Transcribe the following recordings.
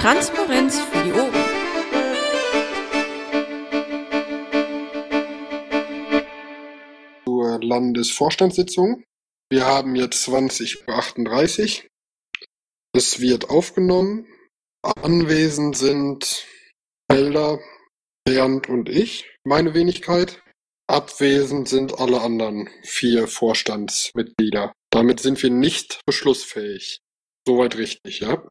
Transparenz für die Ohren. Zur Landesvorstandssitzung. Wir haben jetzt 20.38 Uhr. Es wird aufgenommen. Anwesend sind Helder, Bernd und ich, meine Wenigkeit. Abwesend sind alle anderen vier Vorstandsmitglieder. Damit sind wir nicht beschlussfähig. Soweit richtig, ja?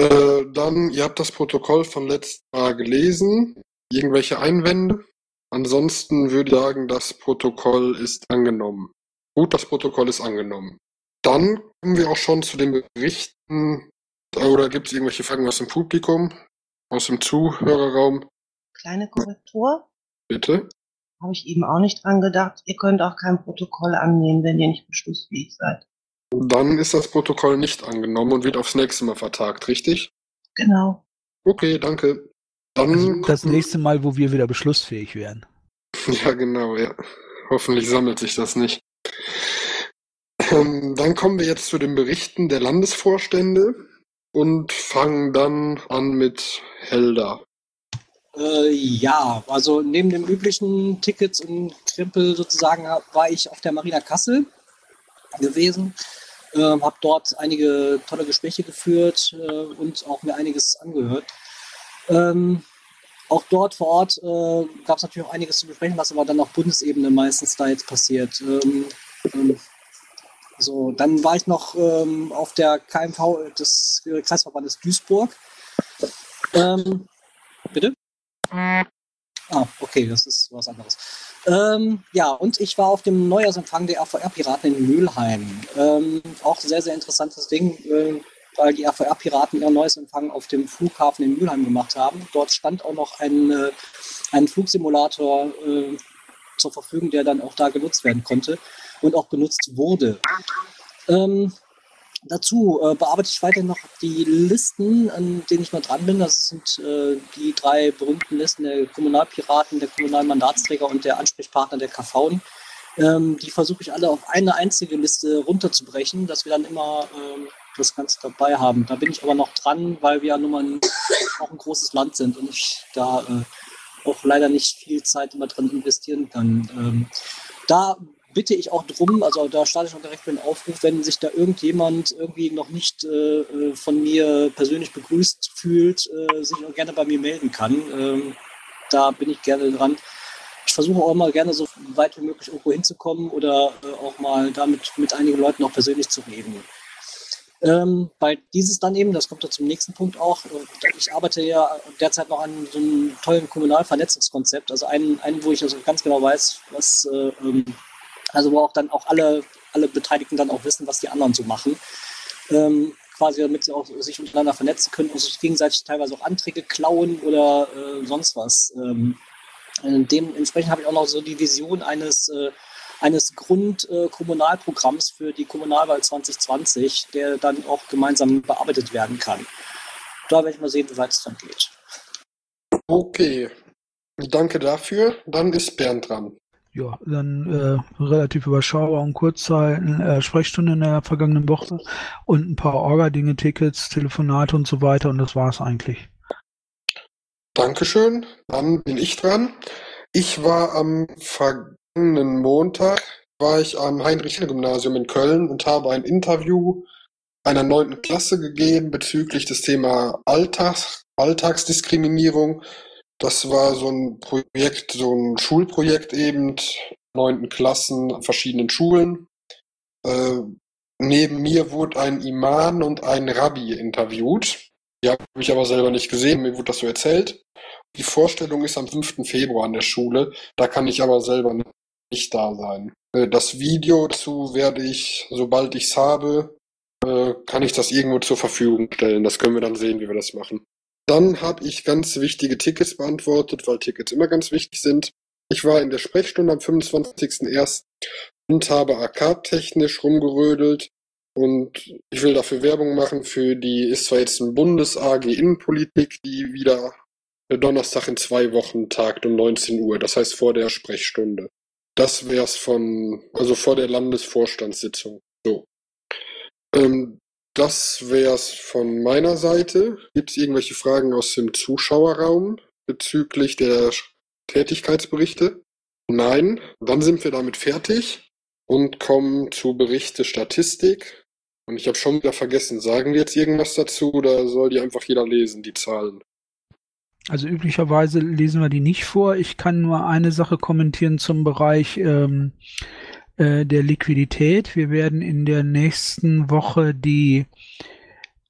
Äh, dann, ihr habt das Protokoll von letztem Mal gelesen. Irgendwelche Einwände? Ansonsten würde ich sagen, das Protokoll ist angenommen. Gut, das Protokoll ist angenommen. Dann kommen wir auch schon zu den Berichten. Oder gibt es irgendwelche Fragen aus dem Publikum? Aus dem Zuhörerraum? Kleine Korrektur. Bitte? Habe ich eben auch nicht dran gedacht. Ihr könnt auch kein Protokoll annehmen, wenn ihr nicht beschlussfähig seid. Dann ist das Protokoll nicht angenommen und wird aufs nächste Mal vertagt, richtig? Genau. Okay, danke. Dann Also das nächste Mal, wo wir wieder beschlussfähig werden. Ja, genau, ja. Hoffentlich sammelt sich das nicht. Ähm, dann kommen wir jetzt zu den Berichten der Landesvorstände und fangen dann an mit Helda. Äh, ja, also neben den üblichen Tickets und Krempel sozusagen hab- war ich auf der Marina Kassel gewesen, ähm, habe dort einige tolle Gespräche geführt äh, und auch mir einiges angehört. Ähm, auch dort vor Ort äh, gab es natürlich auch einiges zu besprechen, was aber dann auf Bundesebene meistens da jetzt passiert. Ähm, ähm, so, dann war ich noch ähm, auf der KMV des Kreisverbandes Duisburg. Ähm, bitte? Ah, okay, das ist was anderes. Ähm, ja, und ich war auf dem Neujahrsempfang der RVR-Piraten in Mülheim. Ähm, auch sehr, sehr interessantes Ding, äh, weil die RVR-Piraten ihr neues Empfang auf dem Flughafen in Mülheim gemacht haben. Dort stand auch noch ein, äh, ein Flugsimulator äh, zur Verfügung, der dann auch da genutzt werden konnte und auch genutzt wurde. Ähm, Dazu äh, bearbeite ich weiter noch die Listen, an denen ich mal dran bin. Das sind äh, die drei berühmten Listen der Kommunalpiraten, der Kommunalmandatsträger und der Ansprechpartner der KV. Ähm, die versuche ich alle auf eine einzige Liste runterzubrechen, dass wir dann immer ähm, das Ganze dabei haben. Da bin ich aber noch dran, weil wir ja nun mal ein, auch ein großes Land sind und ich da äh, auch leider nicht viel Zeit immer dran investieren kann. Ähm, da bitte ich auch drum, also da starte ich auch direkt mit einem Aufruf, wenn sich da irgendjemand irgendwie noch nicht äh, äh, von mir persönlich begrüßt fühlt, äh, sich auch gerne bei mir melden kann. Ähm, da bin ich gerne dran. Ich versuche auch mal gerne so weit wie möglich irgendwo hinzukommen oder äh, auch mal damit mit einigen Leuten auch persönlich zu reden. Ähm, weil dieses dann eben, das kommt ja zum nächsten Punkt auch, äh, ich arbeite ja derzeit noch an so einem tollen Kommunalvernetzungskonzept, also einen, einen wo ich also ganz genau weiß, was, äh, ähm, also wo auch dann auch alle, alle Beteiligten dann auch wissen, was die anderen so machen. Ähm, quasi damit sie auch sich miteinander vernetzen können und sich gegenseitig teilweise auch Anträge klauen oder äh, sonst was. Ähm, äh, dementsprechend habe ich auch noch so die Vision eines, äh, eines Grundkommunalprogramms für die Kommunalwahl 2020, der dann auch gemeinsam bearbeitet werden kann. Da werde ich mal sehen, wie weit es dann geht. Okay, danke dafür. Dann ist Bernd dran. Ja, dann äh, relativ überschaubar und kurz. Äh, Sprechstunde in der vergangenen Woche und ein paar Orga-Dinge, Tickets, Telefonate und so weiter und das war's eigentlich. Dankeschön. Dann bin ich dran. Ich war am vergangenen Montag, war ich am Heinrich-Heine-Gymnasium in Köln und habe ein Interview einer neunten Klasse gegeben bezüglich des Thema Alltags, Alltagsdiskriminierung. Das war so ein Projekt, so ein Schulprojekt eben, neunten Klassen an verschiedenen Schulen. Äh, neben mir wurde ein Imam und ein Rabbi interviewt. Die habe ich aber selber nicht gesehen, mir wurde das so erzählt. Die Vorstellung ist am 5. Februar an der Schule, da kann ich aber selber nicht da sein. Äh, Das Video dazu werde ich, sobald ich es habe, äh, kann ich das irgendwo zur Verfügung stellen. Das können wir dann sehen, wie wir das machen. Dann habe ich ganz wichtige Tickets beantwortet, weil Tickets immer ganz wichtig sind. Ich war in der Sprechstunde am 25.01. und habe arcade-technisch rumgerödelt. Und ich will dafür Werbung machen für die, ist zwar jetzt ein Bundes-AG Innenpolitik, die wieder Donnerstag in zwei Wochen tagt um 19 Uhr, das heißt vor der Sprechstunde. Das wär's von, also vor der Landesvorstandssitzung. So. Ähm, das wär's von meiner Seite. Gibt es irgendwelche Fragen aus dem Zuschauerraum bezüglich der Tätigkeitsberichte? Nein, dann sind wir damit fertig und kommen zu Berichte Statistik. Und ich habe schon wieder vergessen, sagen wir jetzt irgendwas dazu oder soll die einfach jeder lesen, die Zahlen? Also üblicherweise lesen wir die nicht vor. Ich kann nur eine Sache kommentieren zum Bereich ähm, äh, der Liquidität. Wir werden in der nächsten Woche die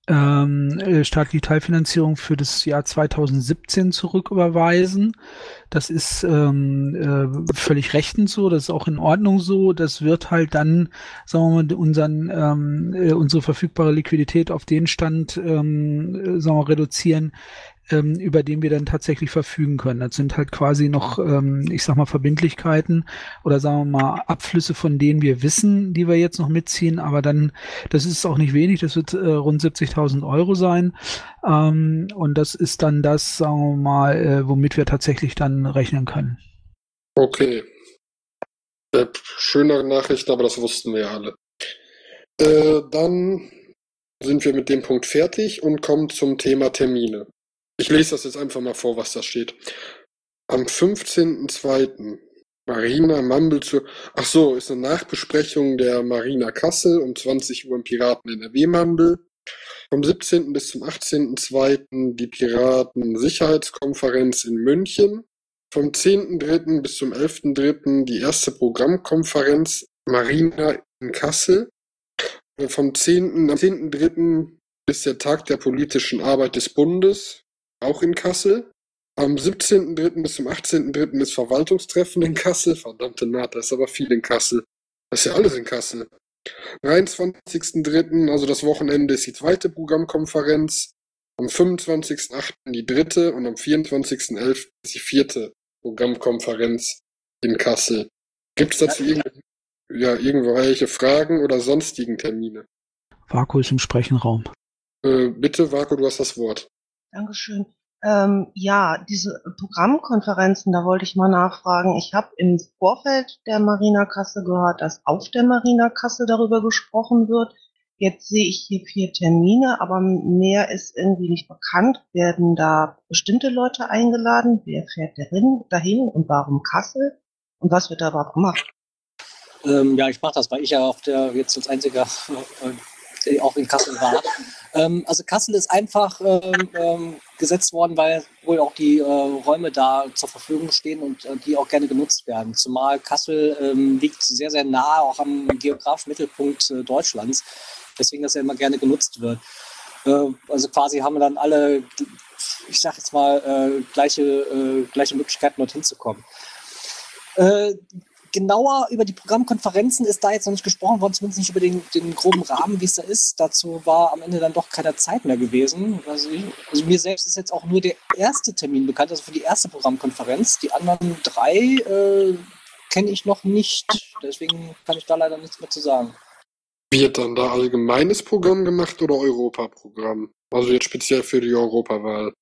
ähm, äh, staatliche Teilfinanzierung für das Jahr 2017 zurücküberweisen. Das ist ähm, äh, völlig rechtens so, das ist auch in Ordnung so. Das wird halt dann, sagen wir mal, unseren, ähm, äh, unsere verfügbare Liquidität auf den Stand ähm, äh, sagen wir, reduzieren, ähm, über den wir dann tatsächlich verfügen können. Das sind halt quasi noch, ähm, ich sag mal, Verbindlichkeiten oder sagen wir mal Abflüsse, von denen wir wissen, die wir jetzt noch mitziehen, aber dann, das ist auch nicht wenig, das wird äh, rund 70.000 Euro sein. Ähm, und das ist dann das, sagen wir mal, äh, womit wir tatsächlich dann rechnen können. Okay. Äh, schönere Nachricht, aber das wussten wir ja alle. Äh, dann sind wir mit dem Punkt fertig und kommen zum Thema Termine. Ich lese das jetzt einfach mal vor, was da steht. Am 15.02. Marina Mumble zu. Ach so, ist eine Nachbesprechung der Marina Kassel um 20 Uhr im Piraten NRW Mumble. Vom 17. bis zum 18.02. die Piraten Sicherheitskonferenz in München. Vom 10.03. bis zum 11.03. die erste Programmkonferenz Marina in Kassel. Vom 10. am 10.03. bis der Tag der politischen Arbeit des Bundes auch in Kassel. Am 17.03. bis zum 18.03. ist Verwaltungstreffen in Kassel. Verdammte Naht, da ist aber viel in Kassel. Das ist ja alles in Kassel. 23.03., also das Wochenende, ist die zweite Programmkonferenz. Am 25.08. die dritte und am 24.11. ist die vierte Programmkonferenz in Kassel. Gibt es dazu irgendwelche, ja, irgendwelche Fragen oder sonstigen Termine? Vaku ist im Sprechenraum. Äh, bitte, Vaku, du hast das Wort. Dankeschön. Ähm, ja, diese Programmkonferenzen, da wollte ich mal nachfragen. Ich habe im Vorfeld der Marina-Kasse gehört, dass auf der Marina-Kasse darüber gesprochen wird. Jetzt sehe ich hier vier Termine, aber mehr ist irgendwie nicht bekannt. Werden da bestimmte Leute eingeladen? Wer fährt dahin, und warum Kassel? Und was wird da überhaupt gemacht? Ähm, ja, ich mache das, weil ich ja auf der jetzt als einziger äh, auch in Kassel war. Ähm, also Kassel ist einfach ähm, ähm, gesetzt worden, weil wohl auch die äh, Räume da zur Verfügung stehen und äh, die auch gerne genutzt werden. Zumal Kassel ähm, liegt sehr, sehr nah auch am geografischen Mittelpunkt äh, Deutschlands, deswegen das ja immer gerne genutzt wird. Äh, also quasi haben wir dann alle, ich sag jetzt mal, äh, gleiche, äh, gleiche Möglichkeiten dorthin zu kommen genauer über die Programmkonferenzen ist da jetzt noch nicht gesprochen worden, zumindest nicht über den, den groben Rahmen, wie es da ist. Dazu war am Ende dann doch keine Zeit mehr gewesen. Also, ich, also, mir selbst ist jetzt auch nur der erste Termin bekannt, also für die erste Programmkonferenz. Die anderen drei äh, kenne ich noch nicht. Deswegen kann ich da leider nichts mehr zu sagen. Wird dann da allgemeines Programm gemacht oder Europaprogramm? Also jetzt speziell für die Europawahl.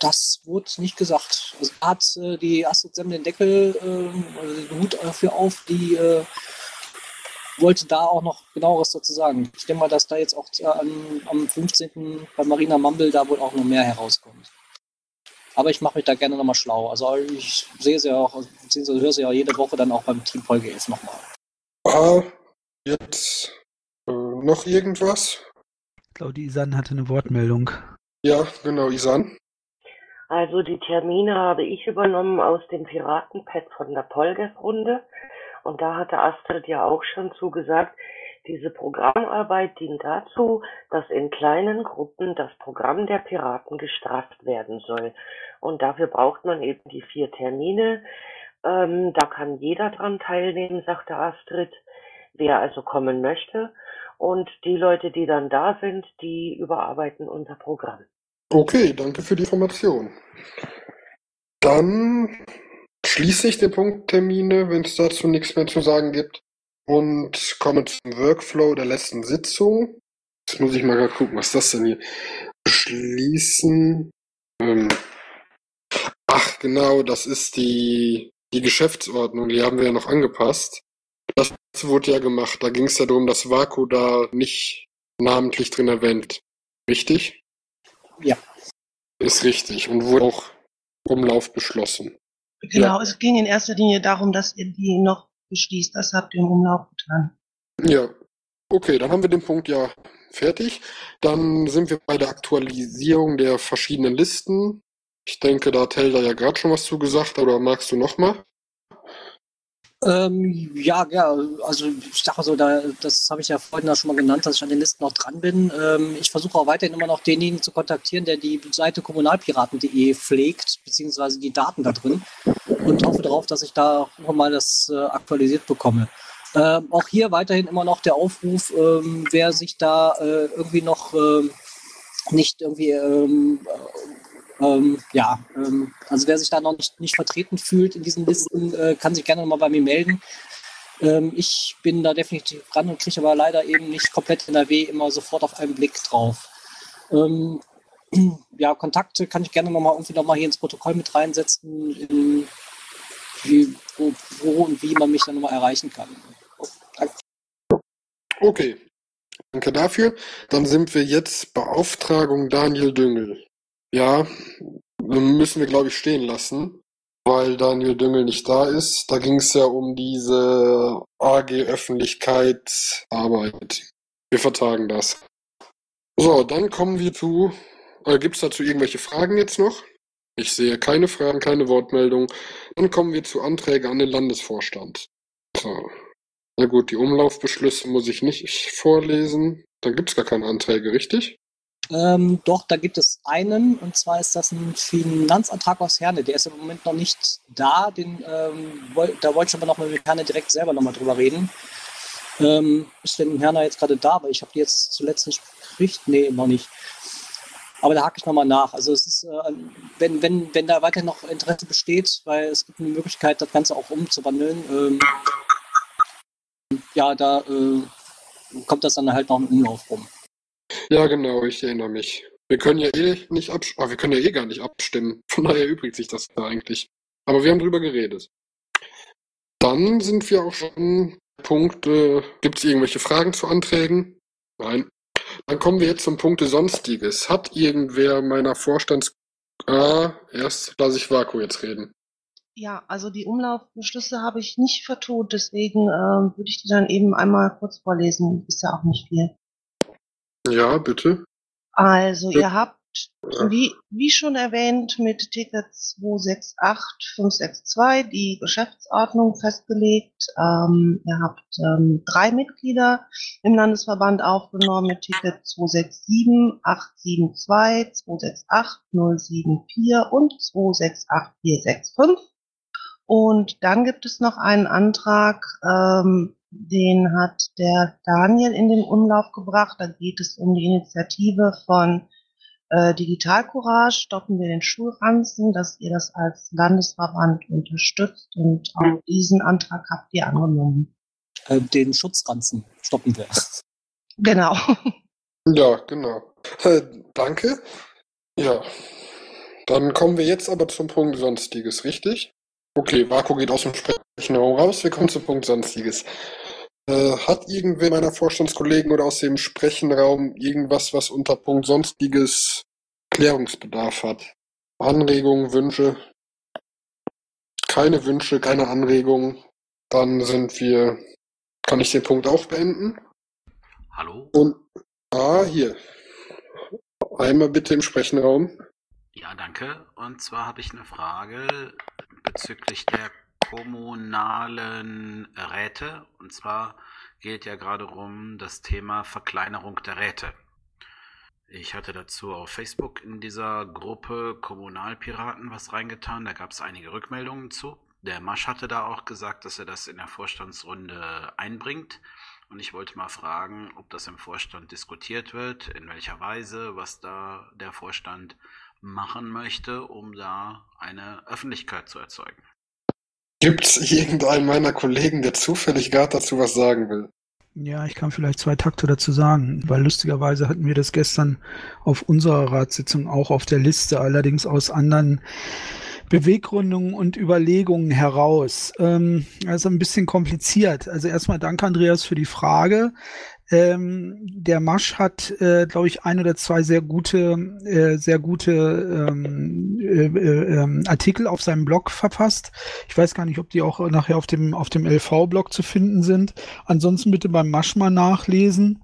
Das wurde nicht gesagt. Also hat äh, die Astrid Sem den Deckel, äh, also den Hut dafür auf, die äh, wollte da auch noch genaueres dazu sagen. Ich denke mal, dass da jetzt auch am, am 15. bei Marina Mumble da wohl auch noch mehr herauskommt. Aber ich mache mich da gerne nochmal schlau. Also ich sehe sie ja auch, beziehungsweise höre sie ja jede Woche dann auch beim Team Folge 11 nochmal. Ah, jetzt äh, noch irgendwas? Ich glaube, die Isan hatte eine Wortmeldung. Ja, genau, Isan. Also die Termine habe ich übernommen aus dem Piratenpad von der Polges-Runde. Und da hatte Astrid ja auch schon zugesagt, diese Programmarbeit dient dazu, dass in kleinen Gruppen das Programm der Piraten gestrafft werden soll. Und dafür braucht man eben die vier Termine. Ähm, da kann jeder dran teilnehmen, sagte Astrid, wer also kommen möchte. Und die Leute, die dann da sind, die überarbeiten unser Programm. Okay, danke für die Information. Dann schließe ich den Punkt Termine, wenn es dazu nichts mehr zu sagen gibt. Und komme zum Workflow der letzten Sitzung. Jetzt muss ich mal gucken, was das denn hier? Beschließen. Ähm, ach, genau, das ist die, die Geschäftsordnung. Die haben wir ja noch angepasst. Das wurde ja gemacht. Da ging es ja darum, dass Vaku da nicht namentlich drin erwähnt. Richtig? Ja. Ist richtig und wurde auch Umlauf beschlossen. Genau, Ja. es ging in erster Linie darum, dass ihr die noch beschließt. Das habt ihr im Umlauf getan. Ja. Okay, dann haben wir den Punkt ja fertig. Dann sind wir bei der Aktualisierung der verschiedenen Listen. Ich denke, da hat Helda ja gerade schon was zu gesagt, oder magst du nochmal? Ähm, ja, ja, also ich dachte so, da, das habe ich ja vorhin da schon mal genannt, dass ich an den Listen noch dran bin. Ähm, ich versuche auch weiterhin immer noch denjenigen zu kontaktieren, der die Seite kommunalpiraten.de pflegt, beziehungsweise die Daten da drin und hoffe darauf, dass ich da auch mal das äh, aktualisiert bekomme. Ähm, auch hier weiterhin immer noch der Aufruf, ähm, wer sich da äh, irgendwie noch ähm, nicht irgendwie ähm, ja, ähm, also wer sich da noch nicht, nicht vertreten fühlt in diesen Listen, äh, kann sich gerne nochmal bei mir melden. Ähm, ich bin da definitiv dran und kriege aber leider eben nicht komplett NRW immer sofort auf einen Blick drauf. Ähm, ja, Kontakte kann ich gerne nochmal irgendwie nochmal hier ins Protokoll mit reinsetzen, in, wie, wo, wo und wie man mich dann nochmal erreichen kann. Okay. Danke dafür. Dann sind wir jetzt Beauftragung Daniel Düngel. Ja, müssen wir, glaube ich, stehen lassen, weil Daniel Düngel nicht da ist. Da ging es ja um diese AG Öffentlichkeitsarbeit. Wir vertagen das. So, dann kommen wir zu. Äh, Gibt es dazu irgendwelche Fragen jetzt noch? Ich sehe keine Fragen, keine Wortmeldung. Dann kommen wir zu Anträgen an den Landesvorstand. So. Na gut, die Umlaufbeschlüsse muss ich nicht vorlesen. Dann gibt es gar keine Anträge, richtig? Ähm, doch, da gibt es einen, und zwar ist das ein Finanzantrag aus Herne. Der ist im Moment noch nicht da. Den, ähm, da wollte ich aber noch mal mit Herne direkt selber noch mal drüber reden. Ähm, ist denn Herne jetzt gerade da? Aber ich habe die jetzt zuletzt nicht gekriegt. Nee, noch nicht. Aber da hake ich nochmal nach. Also es ist, äh, wenn, wenn, wenn da weiter noch Interesse besteht, weil es gibt eine Möglichkeit, das Ganze auch umzuwandeln, ähm, ja, da äh, kommt das dann halt noch im Umlauf rum. Ja, genau, ich erinnere mich. Wir können ja eh nicht abstimmen. wir können ja eh gar nicht abstimmen. Von daher übrigt sich das da eigentlich. Aber wir haben drüber geredet. Dann sind wir auch schon Punkt, äh, gibt es irgendwelche Fragen zu Anträgen? Nein. Dann kommen wir jetzt zum Punkt Sonstiges. Hat irgendwer meiner Vorstands... Ah, erst lasse ich Vaku jetzt reden. Ja, also die Umlaufbeschlüsse habe ich nicht vertont, deswegen ähm, würde ich die dann eben einmal kurz vorlesen. Ist ja auch nicht viel. Ja, bitte. Also ihr habt, wie, wie schon erwähnt, mit Ticket 268562 die Geschäftsordnung festgelegt. Ähm, ihr habt ähm, drei Mitglieder im Landesverband aufgenommen mit Ticket 267872, 268074 und 268465. Und dann gibt es noch einen Antrag, ähm, den hat der Daniel in den Umlauf gebracht. Da geht es um die Initiative von äh, Digital Courage, stoppen wir den Schulranzen, dass ihr das als Landesverband unterstützt. Und auch diesen Antrag habt ihr angenommen. Äh, den Schutzranzen stoppen wir. Genau. Ja, genau. Äh, danke. Ja. Dann kommen wir jetzt aber zum Punkt Sonstiges, richtig? Okay, Vaku geht aus dem Sprechenraum raus. Wir kommen zum Punkt Sonstiges. Äh, hat irgendwer meiner Vorstandskollegen oder aus dem Sprechenraum irgendwas, was unter Punkt Sonstiges Klärungsbedarf hat? Anregungen, Wünsche? Keine Wünsche, keine Anregungen. Dann sind wir. Kann ich den Punkt auch beenden? Hallo? Und. Ah, hier. Einmal bitte im Sprechenraum. Ja, danke. Und zwar habe ich eine Frage bezüglich der kommunalen Räte. Und zwar geht ja gerade um das Thema Verkleinerung der Räte. Ich hatte dazu auf Facebook in dieser Gruppe Kommunalpiraten was reingetan. Da gab es einige Rückmeldungen zu. Der Masch hatte da auch gesagt, dass er das in der Vorstandsrunde einbringt. Und ich wollte mal fragen, ob das im Vorstand diskutiert wird, in welcher Weise, was da der Vorstand machen möchte, um da eine Öffentlichkeit zu erzeugen. Gibt es irgendeinen meiner Kollegen, der zufällig gerade dazu was sagen will? Ja, ich kann vielleicht zwei Takte dazu sagen, weil lustigerweise hatten wir das gestern auf unserer Ratssitzung auch auf der Liste, allerdings aus anderen Beweggründungen und Überlegungen heraus. Ähm, also ein bisschen kompliziert. Also erstmal danke, Andreas, für die Frage. Ähm, der Masch hat, äh, glaube ich, ein oder zwei sehr gute, äh, sehr gute ähm, äh, äh, ähm, Artikel auf seinem Blog verfasst. Ich weiß gar nicht, ob die auch nachher auf dem auf dem LV-Blog zu finden sind. Ansonsten bitte beim Masch mal nachlesen.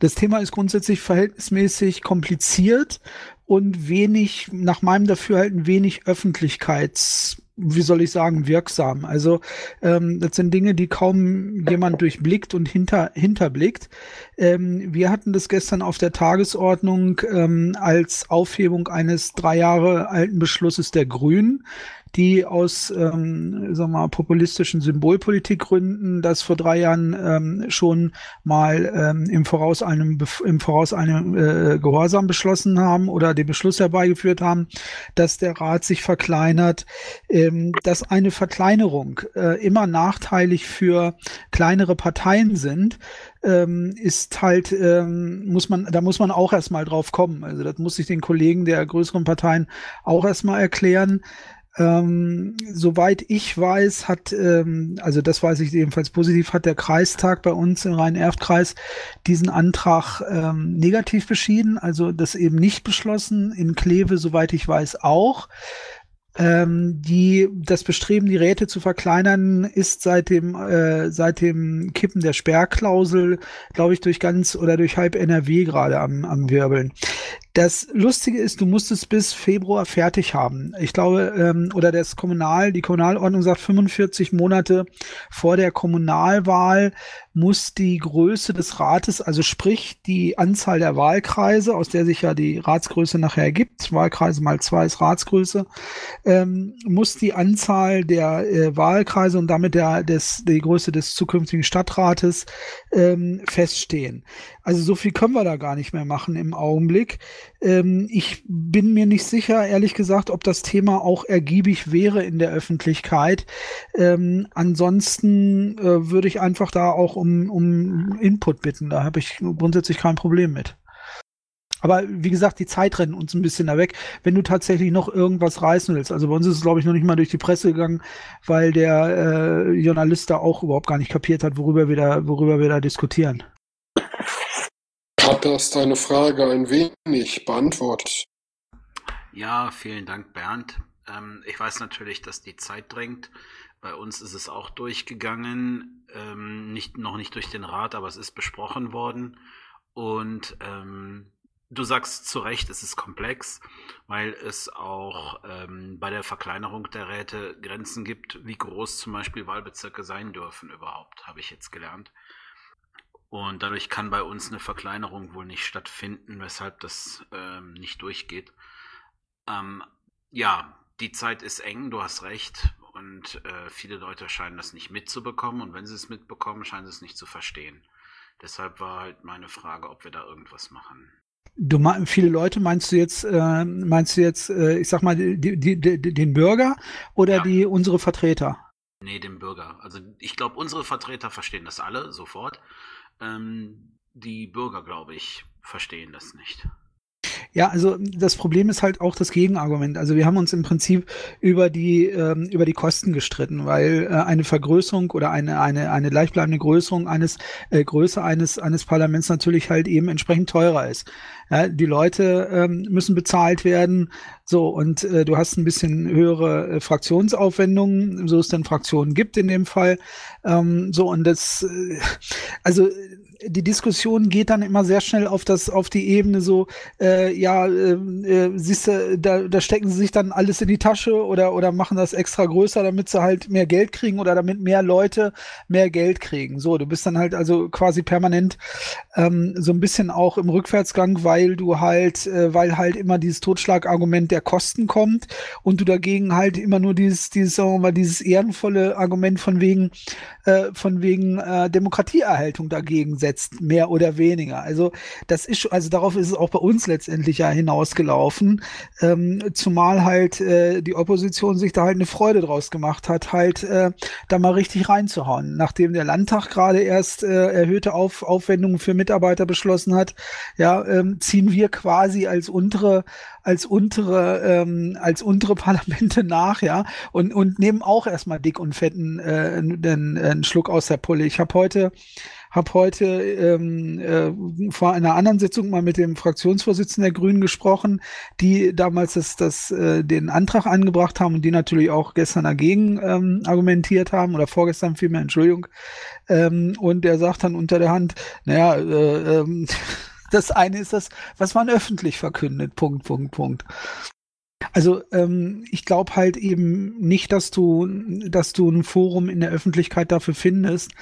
Das Thema ist grundsätzlich verhältnismäßig kompliziert und wenig, nach meinem Dafürhalten, wenig Öffentlichkeits wie soll ich sagen, wirksam. Also ähm, das sind Dinge, die kaum jemand durchblickt und hinter, hinterblickt. Ähm, wir hatten das gestern auf der Tagesordnung ähm, als Aufhebung eines drei Jahre alten Beschlusses der Grünen die aus ähm, sagen wir mal, populistischen Symbolpolitikgründen das vor drei Jahren ähm, schon mal ähm, im Voraus einem im Voraus einem äh, Gehorsam beschlossen haben oder den Beschluss herbeigeführt haben, dass der Rat sich verkleinert, ähm, dass eine Verkleinerung äh, immer nachteilig für kleinere Parteien sind, ähm, ist halt, ähm, muss man, da muss man auch erstmal drauf kommen. Also das muss ich den Kollegen der größeren Parteien auch erstmal erklären. Ähm, soweit ich weiß, hat, ähm, also das weiß ich jedenfalls positiv, hat der Kreistag bei uns im Rhein-Erft-Kreis diesen Antrag ähm, negativ beschieden, also das eben nicht beschlossen. In Kleve, soweit ich weiß, auch. Ähm, die, das Bestreben, die Räte zu verkleinern, ist seit dem, äh, seit dem Kippen der Sperrklausel, glaube ich, durch ganz oder durch halb NRW gerade am, am Wirbeln. Das Lustige ist, du musst es bis Februar fertig haben. Ich glaube, ähm, oder das Kommunal, die Kommunalordnung sagt 45 Monate vor der Kommunalwahl muss die Größe des Rates, also sprich die Anzahl der Wahlkreise, aus der sich ja die Ratsgröße nachher ergibt, Wahlkreise mal zwei ist Ratsgröße, ähm, muss die Anzahl der äh, Wahlkreise und damit der, des, die Größe des zukünftigen Stadtrates ähm, feststehen. Also so viel können wir da gar nicht mehr machen im Augenblick. Ähm, ich bin mir nicht sicher, ehrlich gesagt, ob das Thema auch ergiebig wäre in der Öffentlichkeit. Ähm, ansonsten äh, würde ich einfach da auch um, um Input bitten. Da habe ich grundsätzlich kein Problem mit. Aber wie gesagt, die Zeit rennt uns ein bisschen da weg, wenn du tatsächlich noch irgendwas reißen willst. Also bei uns ist es, glaube ich, noch nicht mal durch die Presse gegangen, weil der äh, Journalist da auch überhaupt gar nicht kapiert hat, worüber wir da, worüber wir da diskutieren. Hat das deine Frage ein wenig beantwortet? Ja, vielen Dank, Bernd. Ähm, ich weiß natürlich, dass die Zeit drängt. Bei uns ist es auch durchgegangen, ähm, nicht, noch nicht durch den Rat, aber es ist besprochen worden. Und ähm, du sagst zu Recht, es ist komplex, weil es auch ähm, bei der Verkleinerung der Räte Grenzen gibt, wie groß zum Beispiel Wahlbezirke sein dürfen überhaupt, habe ich jetzt gelernt. Und dadurch kann bei uns eine Verkleinerung wohl nicht stattfinden, weshalb das ähm, nicht durchgeht. Ähm, ja, die Zeit ist eng, du hast recht. Und äh, viele Leute scheinen das nicht mitzubekommen. Und wenn sie es mitbekommen, scheinen sie es nicht zu verstehen. Deshalb war halt meine Frage, ob wir da irgendwas machen. Du viele Leute meinst du jetzt, äh, meinst du jetzt, äh, ich sag mal, die, die, die, den Bürger oder ja. die unsere Vertreter? Nee, den Bürger. Also ich glaube, unsere Vertreter verstehen das alle sofort. Ähm, die Bürger, glaube ich, verstehen das nicht. Ja, also das Problem ist halt auch das Gegenargument. Also wir haben uns im Prinzip über die ähm, über die Kosten gestritten, weil äh, eine Vergrößerung oder eine eine eine gleichbleibende Größerung eines äh, Größe eines eines Parlaments natürlich halt eben entsprechend teurer ist. Ja, die Leute ähm, müssen bezahlt werden, so und äh, du hast ein bisschen höhere äh, Fraktionsaufwendungen, so es denn Fraktionen gibt in dem Fall. Ähm, so und das, äh, also die Diskussion geht dann immer sehr schnell auf das auf die Ebene so äh, ja äh, äh, siehst du da, da stecken sie sich dann alles in die Tasche oder oder machen das extra größer damit sie halt mehr Geld kriegen oder damit mehr Leute mehr Geld kriegen. So du bist dann halt also quasi permanent ähm, so ein bisschen auch im Rückwärtsgang weil du halt äh, weil halt immer dieses Totschlagargument der Kosten kommt und du dagegen halt immer nur dieses dieses sagen wir mal dieses ehrenvolle Argument von wegen äh, von wegen äh, Demokratieerhaltung dagegen setzt umgesetzt, mehr oder weniger. Also das ist, also darauf ist es auch bei uns letztendlich ja hinausgelaufen, ähm, zumal halt äh, die Opposition sich da halt eine Freude draus gemacht hat, halt äh, da mal richtig reinzuhauen. Nachdem der Landtag gerade erst äh, erhöhte Auf Aufwendungen für Mitarbeiter beschlossen hat, ja, ähm, ziehen wir quasi als untere als untere ähm, als untere Parlamente nach, ja, und und nehmen auch erstmal dick und fetten äh, einen, einen Schluck aus der Pulle. Ich habe heute habe heute ähm, äh, vor einer anderen Sitzung mal mit dem Fraktionsvorsitzenden der Grünen gesprochen, die damals das, das, äh, den Antrag angebracht haben und die natürlich auch gestern dagegen ähm, argumentiert haben oder vorgestern vielmehr, Entschuldigung. Ähm, und der sagt dann unter der Hand, naja, äh, ähm, das eine ist das, was man öffentlich verkündet. Punkt, Punkt, Punkt. Also ähm, ich glaube halt eben nicht, dass du, dass du ein Forum in der Öffentlichkeit dafür findest,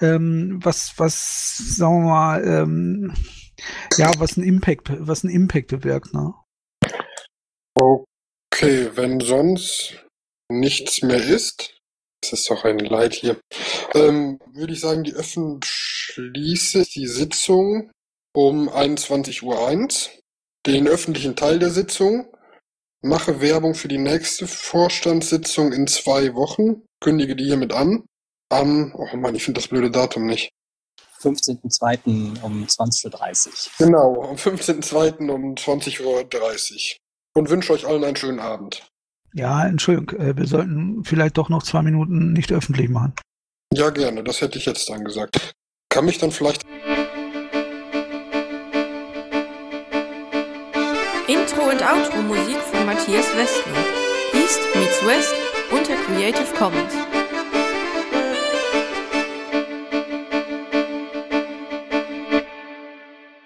ähm, was, was, sagen wir mal, ähm, ja, was ein Impact, was ein Impact bewirkt, ne? Okay, wenn sonst nichts mehr ist, das ist doch ein Leid hier, ähm, würde ich sagen, die Öffn schließe die Sitzung um 21.01 Uhr, den öffentlichen Teil der Sitzung, mache Werbung für die nächste Vorstandssitzung in zwei Wochen, kündige die hiermit an. Am, oh Mann, ich finde das blöde Datum nicht. 15.02. um 20.30 Uhr. Genau, am 15.02. um 20.30 Uhr. Und wünsche euch allen einen schönen Abend. Ja, Entschuldigung, äh, wir sollten vielleicht doch noch zwei Minuten nicht öffentlich machen. Ja, gerne, das hätte ich jetzt dann gesagt. Kann mich dann vielleicht. Intro und Outro Musik von Matthias Westner. East meets West unter Creative Commons.